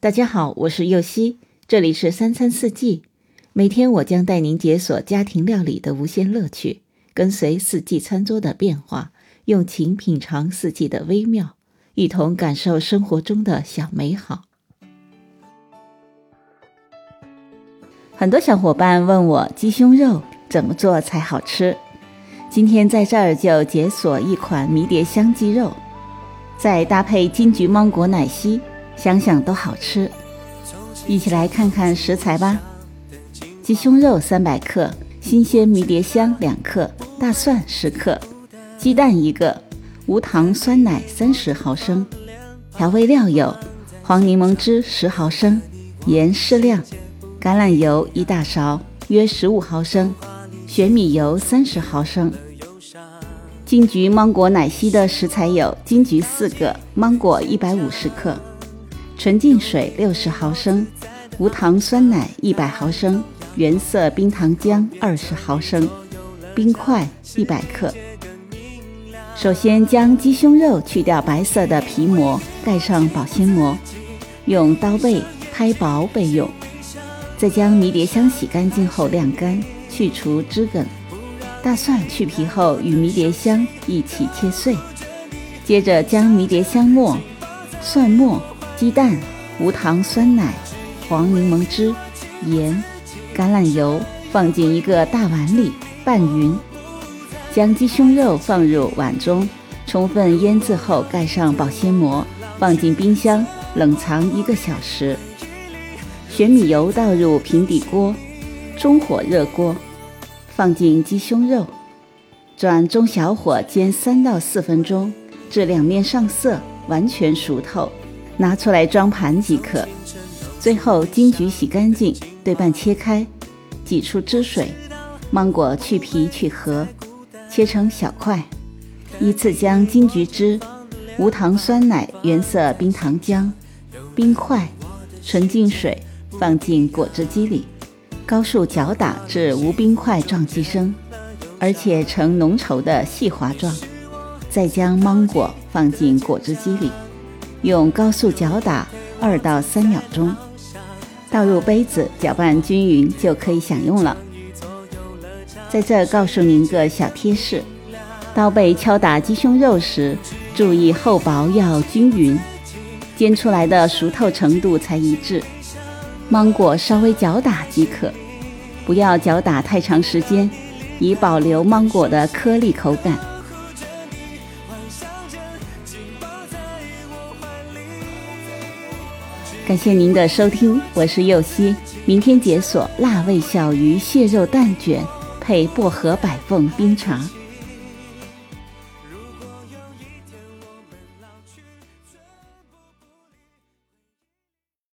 大家好，我是右希，这里是三餐四季。每天我将带您解锁家庭料理的无限乐趣，跟随四季餐桌的变化，用情品尝四季的微妙，一同感受生活中的小美好。很多小伙伴问我鸡胸肉怎么做才好吃，今天在这儿就解锁一款迷迭香鸡肉，再搭配金桔芒果奶昔。想想都好吃，一起来看看食材吧。鸡胸肉三百克，新鲜迷迭香两克，大蒜十克，鸡蛋一个，无糖酸奶三十毫升。调味料有黄柠檬汁十毫升，盐适量，橄榄油一大勺约十五毫升，玄米油三十毫升。金桔芒果奶昔的食材有金桔四个，芒果一百五十克。纯净水六十毫升，无糖酸奶一百毫升，原色冰糖浆二十毫升，冰块一百克。首先将鸡胸肉去掉白色的皮膜，盖上保鲜膜，用刀背拍薄备用。再将迷迭香洗干净后晾干，去除枝梗。大蒜去皮后与迷迭香一起切碎。接着将迷迭香末、蒜末。鸡蛋、无糖酸奶、黄柠檬汁、盐、橄榄油放进一个大碗里拌匀，将鸡胸肉放入碗中，充分腌制后盖上保鲜膜，放进冰箱冷藏一个小时。玄米油倒入平底锅，中火热锅，放进鸡胸肉，转中小火煎三到四分钟，至两面上色，完全熟透。拿出来装盘即可。最后，金桔洗干净，对半切开，挤出汁水。芒果去皮去核，切成小块。依次将金桔汁、无糖酸奶、原色冰糖浆、冰块、纯净水放进果汁机里，高速搅打至无冰块状即生，而且呈浓稠的细滑状。再将芒果放进果汁机里。用高速搅打二到三秒钟，倒入杯子，搅拌均匀就可以享用了。在这告诉您个小贴士：刀背敲打鸡胸肉时，注意厚薄要均匀，煎出来的熟透程度才一致。芒果稍微搅打即可，不要搅打太长时间，以保留芒果的颗粒口感。感谢您的收听，我是右希。明天解锁辣味小鱼蟹肉蛋卷，配薄荷百凤冰茶。